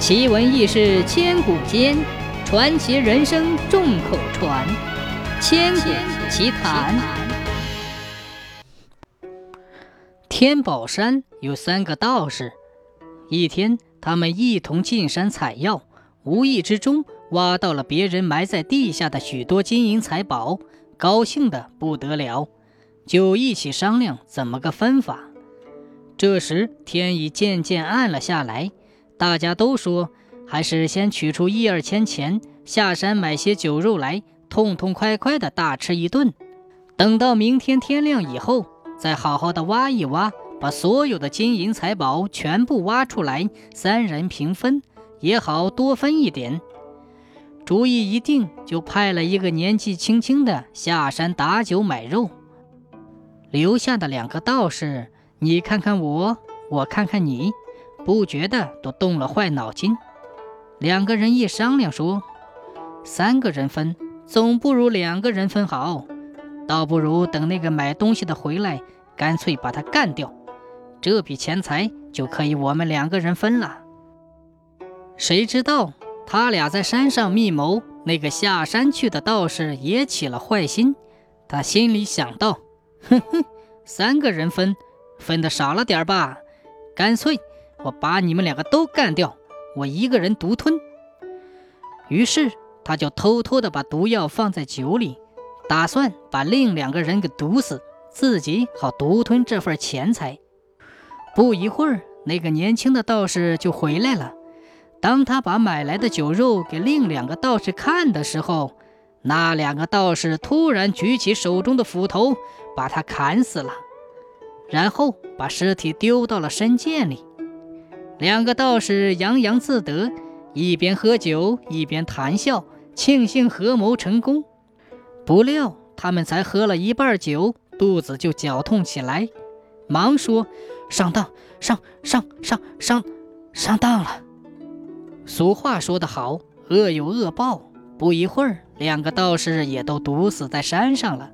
奇闻异事千古间，传奇人生众口传。千古奇谈。天宝山有三个道士，一天，他们一同进山采药，无意之中挖到了别人埋在地下的许多金银财宝，高兴的不得了，就一起商量怎么个分法。这时天已渐渐暗了下来。大家都说，还是先取出一二千钱，下山买些酒肉来，痛痛快快的大吃一顿。等到明天天亮以后，再好好的挖一挖，把所有的金银财宝全部挖出来，三人平分，也好多分一点。主意一定，就派了一个年纪轻轻的下山打酒买肉。留下的两个道士，你看看我，我看看你。不觉得都动了坏脑筋，两个人一商量说：“三个人分总不如两个人分好，倒不如等那个买东西的回来，干脆把他干掉，这笔钱财就可以我们两个人分了。”谁知道他俩在山上密谋，那个下山去的道士也起了坏心，他心里想到：“哼哼，三个人分，分的少了点吧，干脆。”我把你们两个都干掉，我一个人独吞。于是他就偷偷的把毒药放在酒里，打算把另两个人给毒死，自己好独吞这份钱财。不一会儿，那个年轻的道士就回来了。当他把买来的酒肉给另两个道士看的时候，那两个道士突然举起手中的斧头，把他砍死了，然后把尸体丢到了深涧里。两个道士洋洋自得，一边喝酒一边谈笑，庆幸合谋成功。不料他们才喝了一半酒，肚子就绞痛起来，忙说：“上当，上上上上上当了。”俗话说得好，恶有恶报。不一会儿，两个道士也都毒死在山上了。